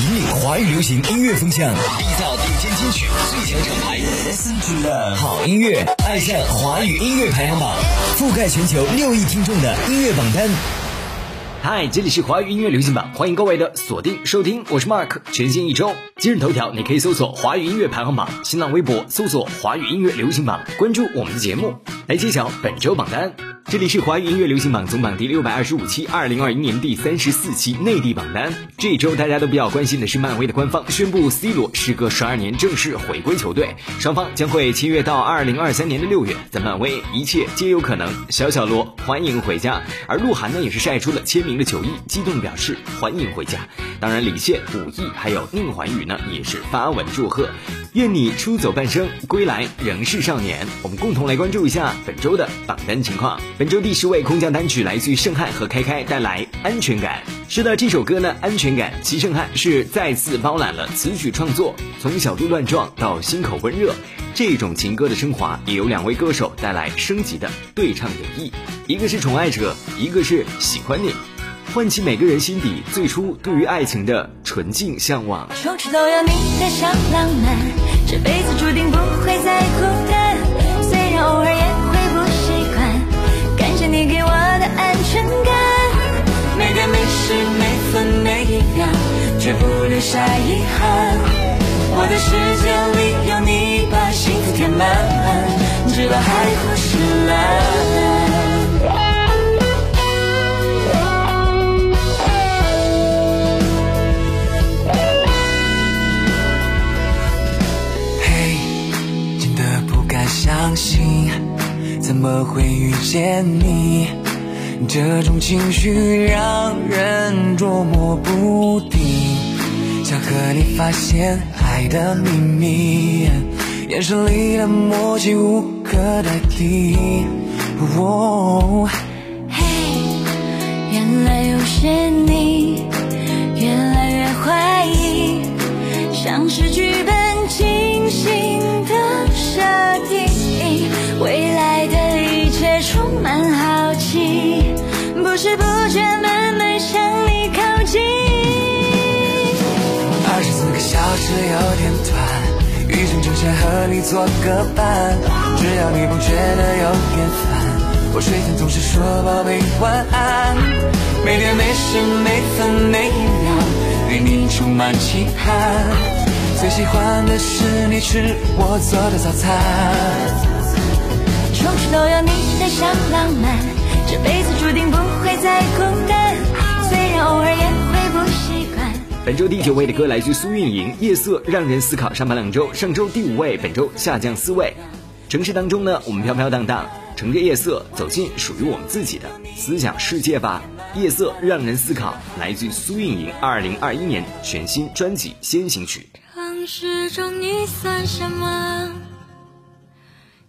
引领华语流行音乐风向，缔造顶尖金曲最强厂牌。Listen to the 好音乐，爱上华语音乐排行榜，覆盖全球六亿听众的音乐榜单。嗨，这里是华语音乐流行榜，欢迎各位的锁定收听，我是 Mark。全新一周，今日头条你可以搜索华语音乐排行榜，新浪微博搜索华语音乐流行榜，关注我们的节目，来揭晓本周榜单。这里是华语音乐流行榜总榜第六百二十五期，二零二一年第三十四期内地榜单。这一周大家都比较关心的是，漫威的官方宣布 C 罗时隔十二年正式回归球队，双方将会签约到二零二三年的六月。在漫威，一切皆有可能。小小罗欢迎回家，而鹿晗呢也是晒出了签名的球衣，激动表示欢迎回家。当然，李现、武艺还有宁桓宇呢也是发文祝贺。愿你出走半生，归来仍是少年。我们共同来关注一下本周的榜单情况。本周第十位空降单曲来自于盛汉和开开，带来安全感。是的，这首歌呢，安全感。齐盛汉是再次包揽了词曲创作，从小鹿乱撞到心口温热，这种情歌的升华，也由两位歌手带来升级的对唱演绎。一个是宠爱者，一个是喜欢你。唤起每个人心底最初对于爱情的纯净向往。处处都有你的小浪漫，这辈子注定不会再孤单。虽然偶尔也会不习惯，感谢你给我的安全感。每点每时每分每一秒，绝不留下遗憾。我的世界里有你，把幸福填满，直到海枯石烂。相信怎么会遇见你？这种情绪让人捉摸不定，想和你发现爱的秘密，眼神里的默契无可代替。嘿，原来又是你，越来越怀疑，像是剧本精心的设定。未来的一切充满好奇，不知不觉慢慢向你靠近。二十四个小时有点短，余生就想和你做个伴。只要你不觉得有点烦，我睡前总是说宝贝晚安。每天每时每分每一秒，对你充满期盼。最喜欢的是你吃我做的早餐。处处都有你的小浪漫，这辈子注定不会再孤单。虽然偶尔也会不习惯。本周第九位的歌来自苏运莹，《夜色》让人思考。上榜两周，上周第五位，本周下降四位。城市当中呢，我们飘飘荡荡，乘着夜色走进属于我们自己的思想世界吧。《夜色》让人思考，来自苏运莹二零二一年全新专辑《先行曲》。城市中你算什么？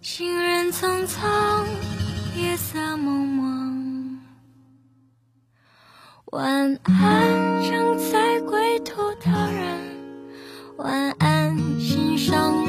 行人匆匆，夜色蒙蒙。晚安，正在归途的人。晚安，欣赏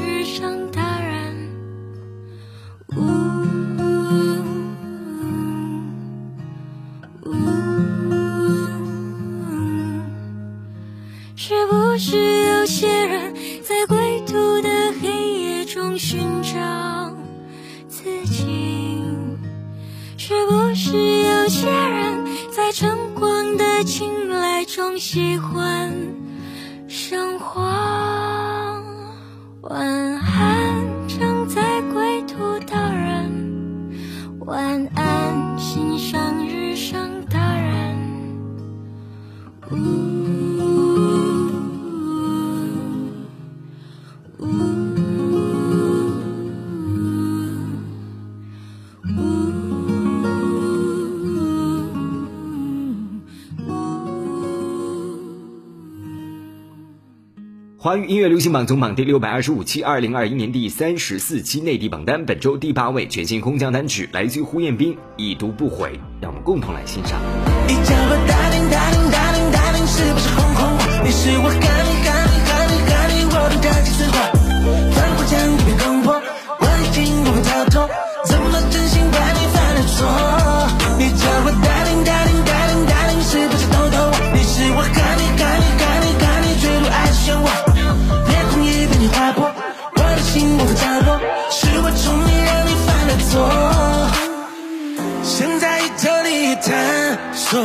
华语音乐流行榜总榜第六百二十五期，二零二一年第三十四期内地榜单，本周第八位全新空降单曲来自于胡彦斌，《已读不回》，让我们共同来欣赏。你叫我 darling darling darling darling，是不是哄哄我？你是我多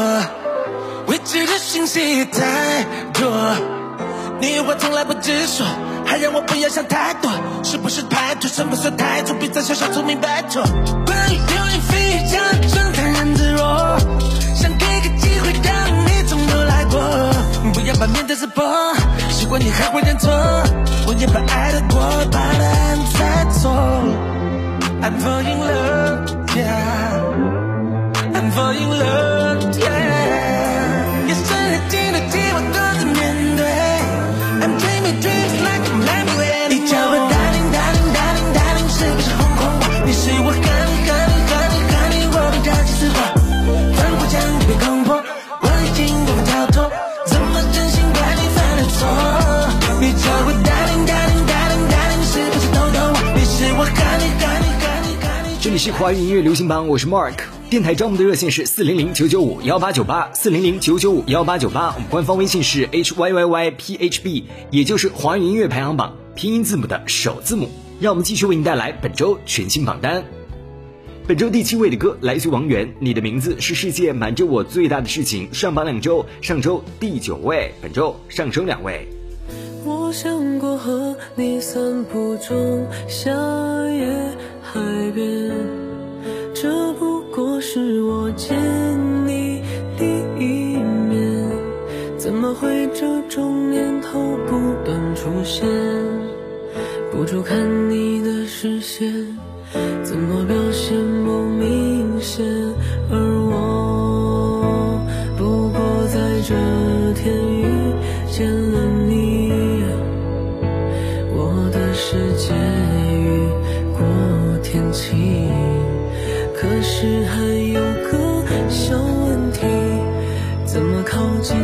未知的信息太多，你有话从来不直说，还让我不要想太多，是不是太多？什么算太多？别再小小聪明，拜托。关于流言蜚语，讲真太然自若，想给个机会让你从头来过，不要把面子撕破，习惯你还会认错，我也把爱的过，把答案猜错。I'm falling love, yeah. Fall in love, yeah. 夜深人静的寂寞独自面对。I'm dreaming dreams like I'm lying 你叫我 darling darling darling darling，是不是哄哄我？你是我 honey honey honey honey，我的假期死活。反过墙被攻破，我已经无法跳脱，怎么真心怪你犯了错？你叫我 darling darling darling darling，是不是偷偷我？你是我 honey honey honey honey。这里是华语音乐流行榜，我是 Mark。电台招募的热线是四零零九九五幺八九八，四零零九九五幺八九八。我们官方微信是 h y y y p h b，也就是华语音乐排行榜拼音字母的首字母。让我们继续为您带来本周全新榜单。本周第七位的歌来自王源，《你的名字是世界瞒着我最大的事情》，上榜两周，上周第九位，本周上升两位。我想过和你散步中夏夜海边，这不过是我见你第一面，怎么会这种念头不断出现？不住看你的视线，怎么表现不明显？可是还有个小问题，怎么靠近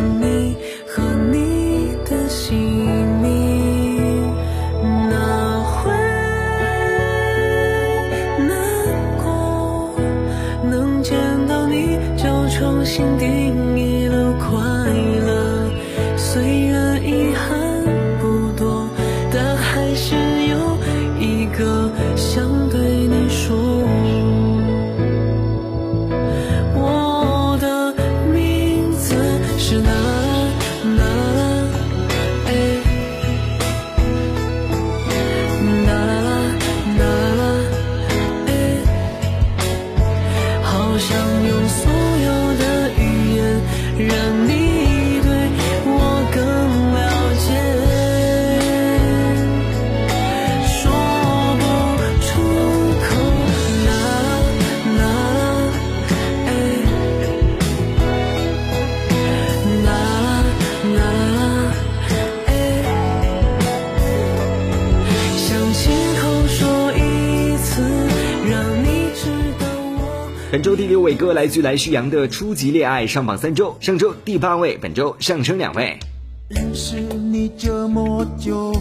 本周第六位歌来自来旭阳的《初级恋爱》，上榜三周，上周第八位，本周上升两位。认识你这么久，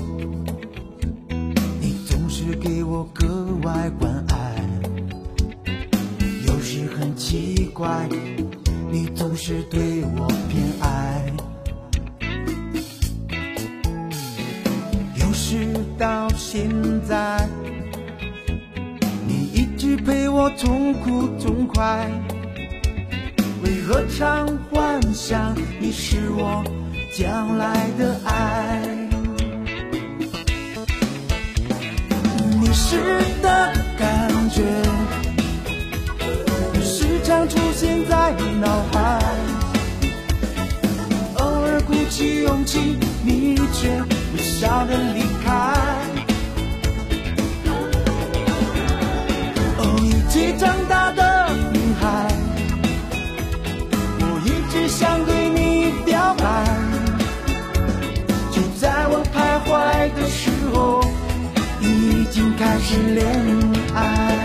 你总是给我格外关爱。有时很奇怪，你总是对我偏爱。有时到现在，陪我痛苦痛快。为何常幻想你是我将来的爱？迷失的感觉，时常出现在脑海，偶尔鼓起勇气，你却微笑的离已经开始恋爱。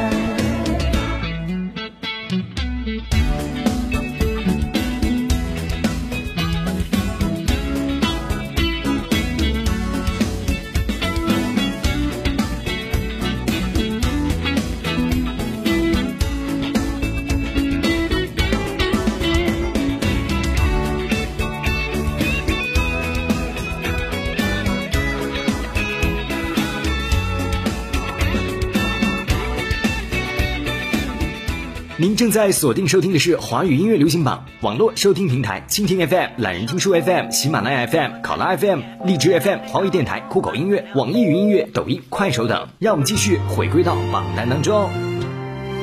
正在锁定收听的是华语音乐流行榜网络收听平台蜻蜓 FM、懒人听书 FM、喜马拉雅 FM、考拉 FM、荔枝 FM、华语电台、酷狗音乐、网易云音乐、抖音、快手等。让我们继续回归到榜单当中。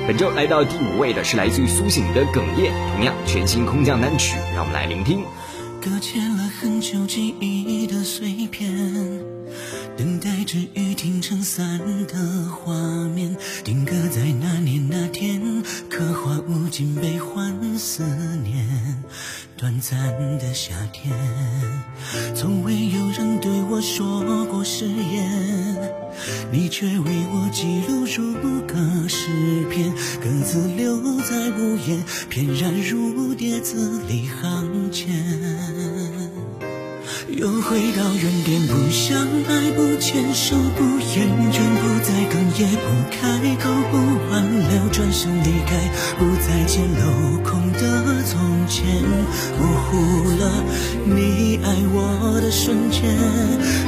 本周来到第五位的是来自于苏醒的《哽咽》，同样全新空降单曲，让我们来聆听。搁浅了很久记忆的碎片。等待着雨停成伞的画面，定格在那年那天，刻画无尽悲欢思念。短暂的夏天，从未有人对我说过誓言，你却为我记录如歌诗篇，各自留在屋檐，翩然如蝶字里行间。又回到原点，不相爱，不牵手，不厌倦，不再哽咽，不开口，不挽留，转身离开，不再见镂空的从前，模糊了你爱我的瞬间。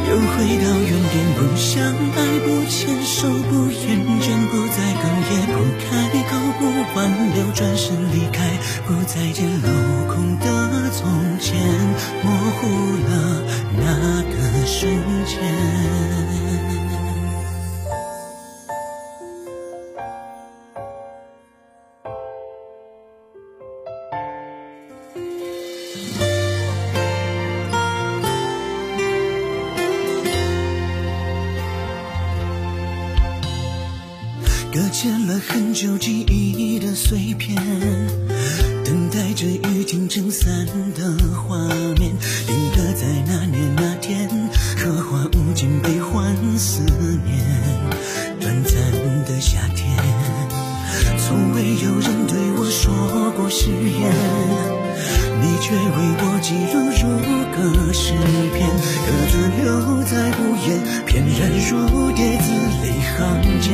又回到原点，不相爱，不牵手，不厌倦，不再哽咽，不开口，不挽留，转身离开，不再见镂空的从前，模糊了。那个瞬间。搁浅了很久记忆的碎片，等待着雨停撑伞的画面，在那年那天，刻画无尽悲欢思念。短暂的夏天，从未有人对我说过誓言，你却为我记录如歌诗篇，各自留在不言，翩然如蝶字里行间。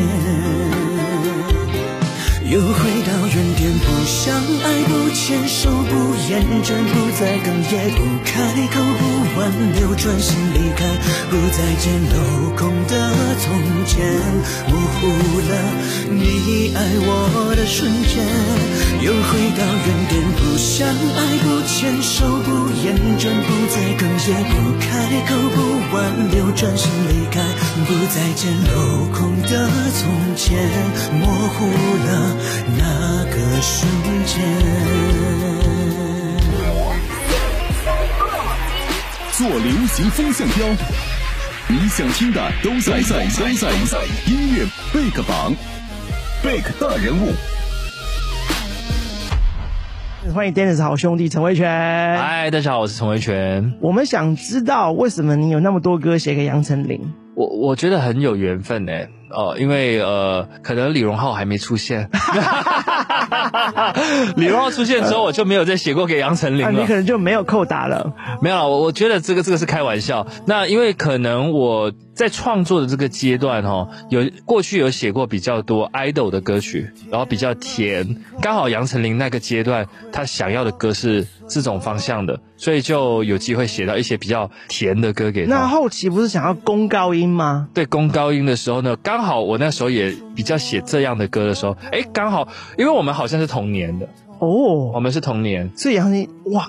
又回到原点，不相爱，不牵手，不厌倦，不再哽咽，不开口，不挽留，转身离开，不再见镂空的从前，模糊了你爱我的瞬间。又回到原点，不相爱，不牵手，不厌倦，不再哽咽，不开口，不挽留，转身离开，不再见镂空的从前，模糊了。那个瞬间，做流行风向标，你想听的都在在都在音乐贝克榜，贝克大人物。欢迎 Dennis 好兄弟陈维权。嗨，大家好，我是陈维权。我们想知道为什么你有那么多歌写给杨丞琳？我我觉得很有缘分呢。哦，因为呃，可能李荣浩还没出现，李荣浩出现之后，我就没有再写过给杨丞琳了。你可能就没有扣打了。没有，我我觉得这个这个是开玩笑。那因为可能我在创作的这个阶段哈，有过去有写过比较多 idol 的歌曲，然后比较甜，刚好杨丞琳那个阶段他想要的歌是这种方向的，所以就有机会写到一些比较甜的歌给他。那后期不是想要攻高音吗？对，攻高音的时候呢，刚好我那时候也比较写这样的歌的时候，哎，刚好，因为我们好像是同年的。哦，我们是同年，所以杨丞琳哇，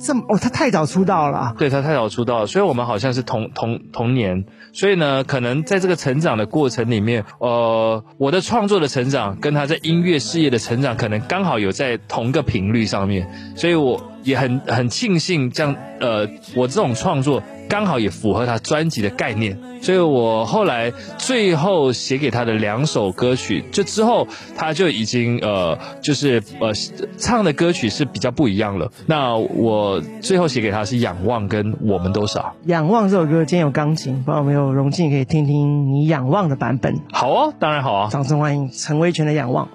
这么哦，他太早出道了，对他太早出道，所以我们好像是同同同年，所以呢，可能在这个成长的过程里面，呃，我的创作的成长跟他在音乐事业的成长，可能刚好有在同个频率上面，所以我也很很庆幸这样，呃，我这种创作。刚好也符合他专辑的概念，所以我后来最后写给他的两首歌曲，就之后他就已经呃，就是呃唱的歌曲是比较不一样了。那我最后写给他是《仰望》跟《我们都傻》。《仰望》这首歌今天有钢琴，不知道有没有荣幸可以听听你《仰望》的版本？好哦，当然好啊！掌声欢迎陈威权的《仰望》。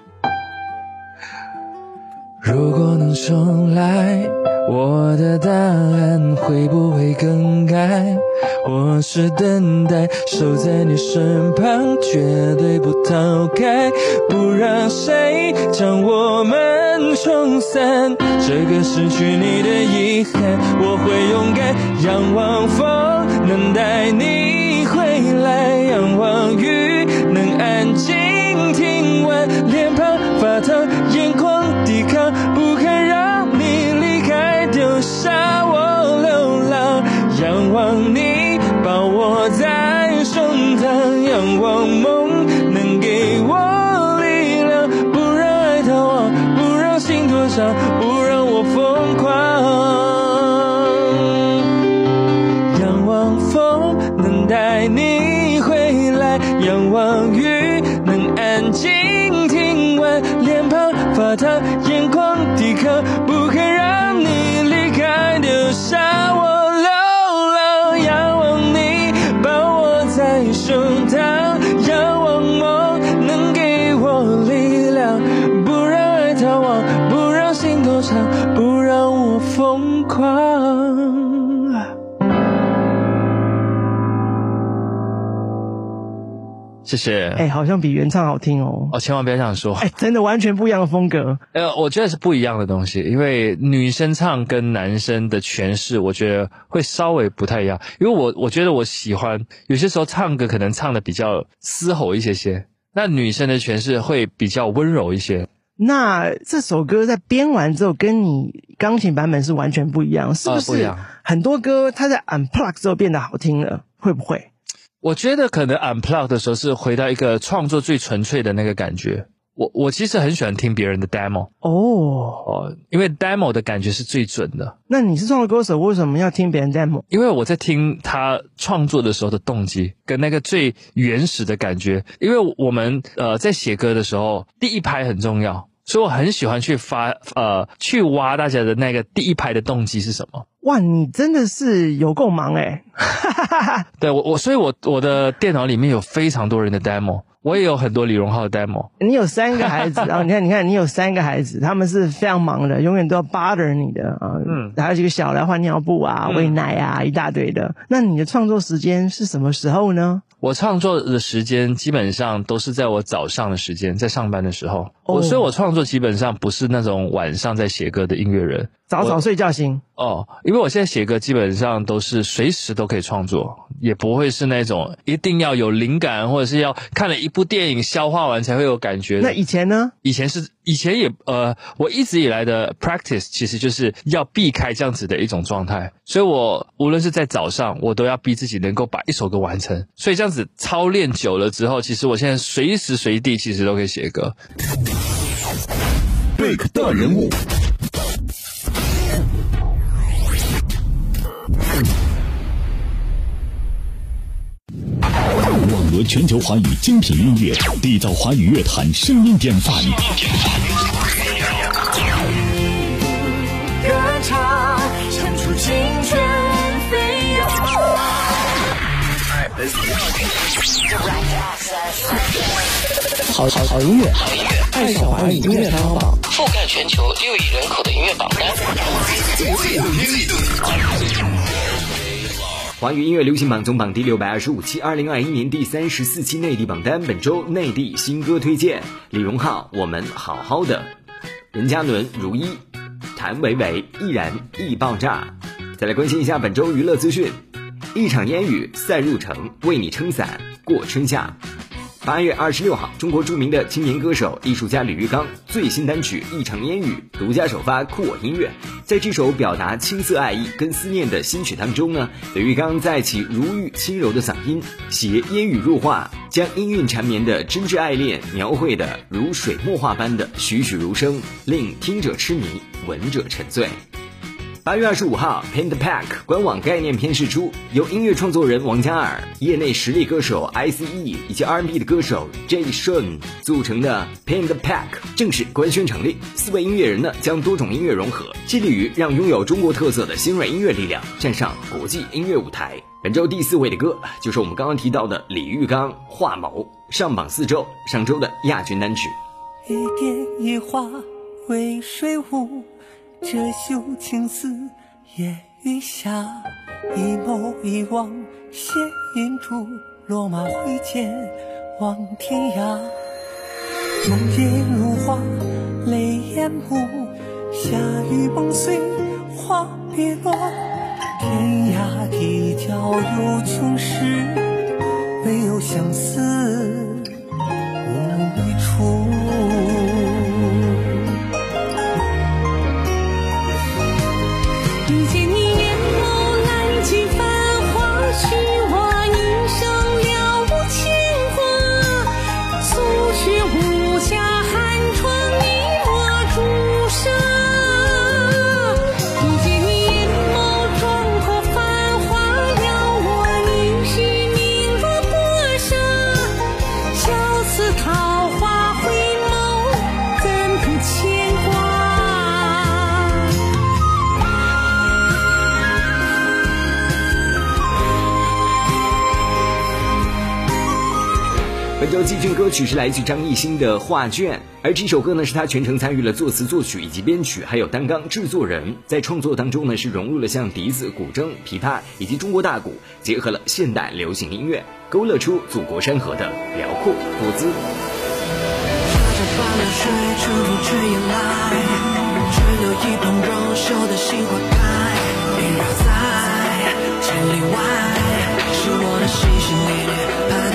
如果能重来，我的答案会不会更改？或是等待，守在你身旁，绝对不逃开，不让谁将我们冲散。这个失去你的遗憾，我会勇敢仰望风，能带你回来，仰望雨，谢谢。哎、好像比原唱好听哦。哦，千万不要这样说。哎、真的完全不一样的风格。呃，我觉得是不一样的东西，因为女生唱跟男生的诠释，我觉得会稍微不太一样。因为我我觉得我喜欢有些时候唱歌可能唱的比较嘶吼一些些，那女生的诠释会比较温柔一些。那这首歌在编完之后，跟你钢琴版本是完全不一样，是不是？很多歌它在 unplug 之后变得好听了，会不会？我觉得可能 unplug 的时候是回到一个创作最纯粹的那个感觉。我我其实很喜欢听别人的 demo 哦，哦，因为 demo 的感觉是最准的。那你是创作歌手，为什么要听别人 demo？因为我在听他创作的时候的动机跟那个最原始的感觉，因为我们呃在写歌的时候，第一拍很重要，所以我很喜欢去发呃去挖大家的那个第一拍的动机是什么。哇，你真的是有够忙哎、对我我所以我我的电脑里面有非常多人的 demo，我也有很多李荣浩的 demo。你有三个孩子啊！你看，你看，你有三个孩子，他们是非常忙的，永远都要 bother 你的啊。嗯还有几个小的换尿布啊、嗯喂奶啊，一大堆的。那你的创作时间是什么时候呢？我创作的时间基本上都是在我早上的时间，在上班的时候。哦我所以，我创作基本上不是那种晚上在写歌的音乐人。早早睡觉型。哦，因为我现在写歌基本上都是随时都可以创作，也不会是那种一定要有灵感，或者是要看了一部电影消化完才会有感觉。那以前呢？以前是以前也呃，我一直以来的 practice 其实就是要避开这样子的一种状态，所以我无论是在早上，我都要逼自己能够把一首歌完成。所以这样子操练久了之后，其实我现在随时随地其实都可以写歌。Big 大人物，全球华语精品音乐，缔造华语乐坛声音典范。歌唱，唱出青春飞扬。好好好音乐，爱上华语音乐排行榜。覆盖全球六亿人口的音乐榜单。华语音乐流行榜总榜第六百二十五期，二零二一年第三十四期内地榜单。本周内地新歌推荐：李荣浩《我们好好的》，任嘉伦《如一》，谭维维《易燃易爆炸》。再来关心一下本周娱乐资讯：一场烟雨散入城，为你撑伞过春夏。八月二十六号，中国著名的青年歌手、艺术家李玉刚最新单曲《一场烟雨》独家首发酷我音乐。在这首表达青涩爱意跟思念的新曲当中呢，李玉刚在其如玉轻柔的嗓音，携烟雨入画，将音韵缠绵的真挚爱恋描绘的如水墨画般的栩栩如生，令听者痴迷，闻者沉醉。八月二十五号，Paint Pack 官网概念片释出，由音乐创作人王嘉尔、业内实力歌手 ICE 以及 R&B 的歌手 Jay Sean 组成的 Paint Pack 正式官宣成立。四位音乐人呢，将多种音乐融合，致力于让拥有中国特色的新锐音乐力量站上国际音乐舞台。本周第四位的歌就是我们刚刚提到的李玉刚《画眸》，上榜四周，上周的亚军单曲。一点一花为水舞，这绣情丝夜雨下。一眸一望写银珠，落马挥剑望天涯。梦叶如花泪眼目，夏雨梦碎花别落。天涯地角有穷时，唯有相思季军歌曲是来自张艺兴的《画卷》，而这首歌呢是他全程参与了作词、作曲以及编曲，还有担纲制作人。在创作当中呢是融入了像笛子、古筝、琵琶以及中国大鼓，结合了现代流行音乐，勾勒出祖国山河的辽阔多姿。千里外，是我的心心念念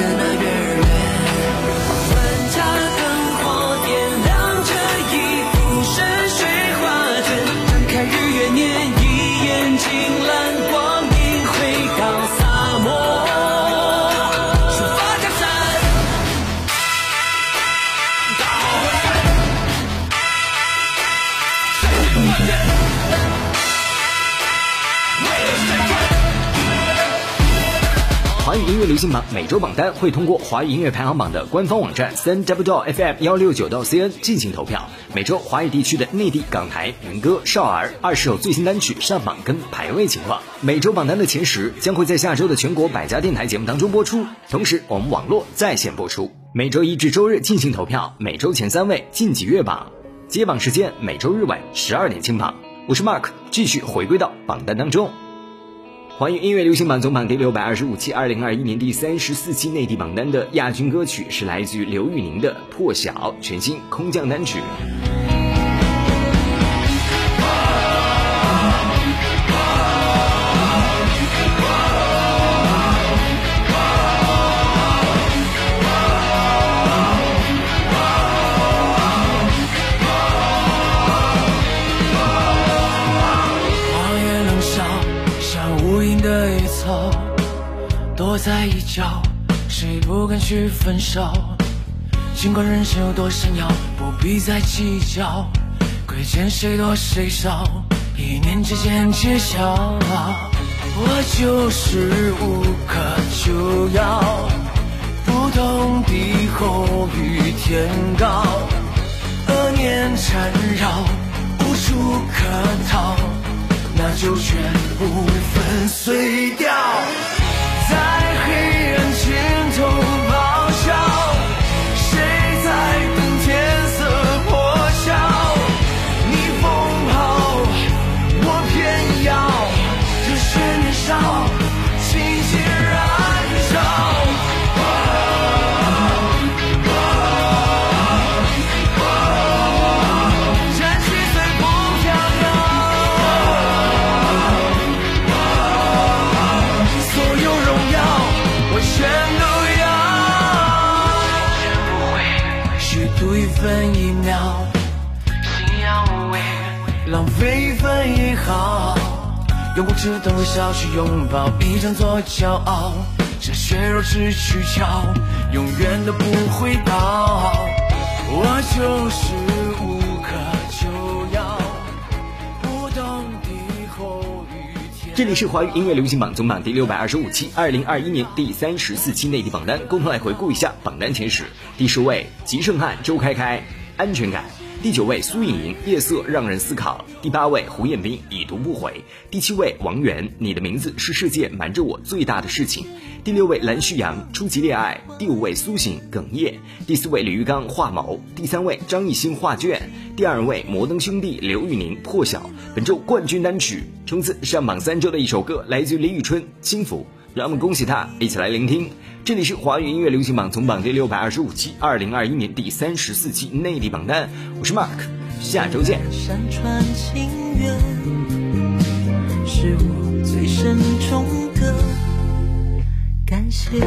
华语音乐流行榜每周榜单会通过华语音乐排行榜的官方网站三 w 到 fm 幺六九到 cn 进行投票。每周华语地区的内地、港台、民歌、少儿二十首最新单曲上榜跟排位情况。每周榜单的前十将会在下周的全国百家电台节目当中播出，同时我们网络在线播出。每周一至周日进行投票，每周前三位晋级月榜。接榜时间每周日晚十二点清榜。我是 Mark，继续回归到榜单当中。华语音乐流行榜总榜第六百二十五期，二零二一年第三十四期内地榜单的亚军歌曲是来自于刘宇宁的《破晓》，全新空降单曲。敢去分手？尽管人生有多闪耀，不必再计较，亏欠谁多谁少，一念之间揭晓。我就是无可救药，不懂地厚与天高，恶念缠绕，无处可逃。那就全部粉碎掉，用过止痛的笑去拥抱，一张做骄傲。这血肉之躯壳，永远都不会倒。我就是无可救药，不懂敌后与天。这里是华语音乐流行榜总榜第六百二十五期，二零二一年第三十四期内地榜单，共同来回顾一下榜单前十。第十位，吉胜汉、周开开，《安全感》。第九位，苏颖莹，《夜色让人思考》。第八位，胡彦斌，《已读不回》。第七位，王源，《你的名字是世界瞒着我最大的事情》。第六位，蓝旭阳，《初级恋爱》。第五位，苏醒，哽咽。第四位，李玉刚，画谋。第三位，张艺兴，画卷。第二位，摩登兄弟，刘宇宁，破晓。本周冠军单曲，冲刺上榜三周的一首歌，来自于李宇春，《幸福》。让我们恭喜他，一起来聆听。这里是华语音乐流行榜总榜第六百二十五期，二零二一年第三十四期内地榜单。我是 Mark，下周见。山川情缘，是我最深重的感谢。